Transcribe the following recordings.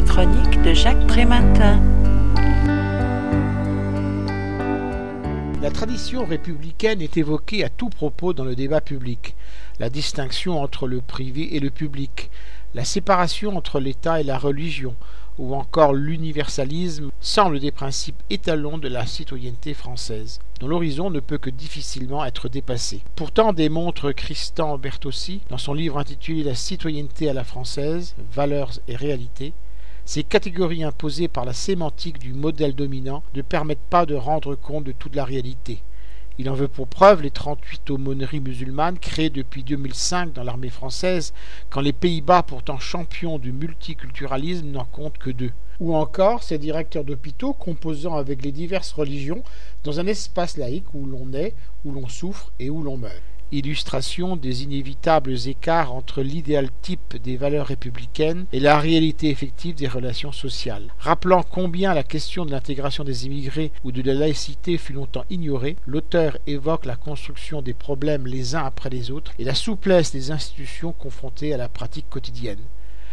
La chronique de Jacques Prématin. La tradition républicaine est évoquée à tout propos dans le débat public. La distinction entre le privé et le public, la séparation entre l'État et la religion, ou encore l'universalisme semblent des principes étalons de la citoyenneté française, dont l'horizon ne peut que difficilement être dépassé. Pourtant, démontre Christian Bertossi, dans son livre intitulé La citoyenneté à la française, valeurs et réalités, ces catégories imposées par la sémantique du modèle dominant ne permettent pas de rendre compte de toute la réalité. Il en veut pour preuve les 38 aumôneries musulmanes créées depuis 2005 dans l'armée française, quand les Pays-Bas, pourtant champions du multiculturalisme, n'en comptent que deux. Ou encore ces directeurs d'hôpitaux composant avec les diverses religions dans un espace laïque où l'on est, où l'on souffre et où l'on meurt illustration des inévitables écarts entre l'idéal type des valeurs républicaines et la réalité effective des relations sociales. Rappelant combien la question de l'intégration des immigrés ou de la laïcité fut longtemps ignorée, l'auteur évoque la construction des problèmes les uns après les autres et la souplesse des institutions confrontées à la pratique quotidienne.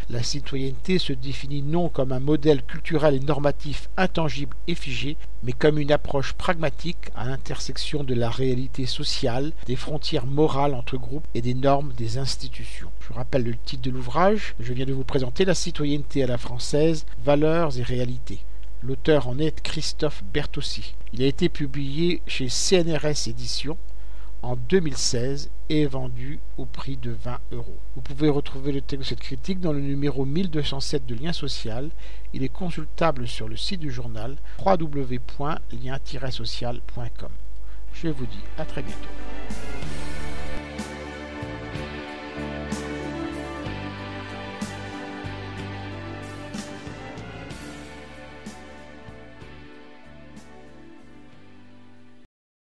La citoyenneté se définit non comme un modèle culturel et normatif intangible et figé, mais comme une approche pragmatique à l'intersection de la réalité sociale, des frontières morales entre groupes et des normes des institutions. Je rappelle le titre de l'ouvrage. Je viens de vous présenter La citoyenneté à la française, valeurs et réalités. L'auteur en est Christophe Bertossi. Il a été publié chez CNRS Éditions en 2016 et est vendu au prix de 20 euros. Vous pouvez retrouver le texte de cette critique dans le numéro 1207 de Lien Social. Il est consultable sur le site du journal www.lien-social.com. Je vous dis à très bientôt.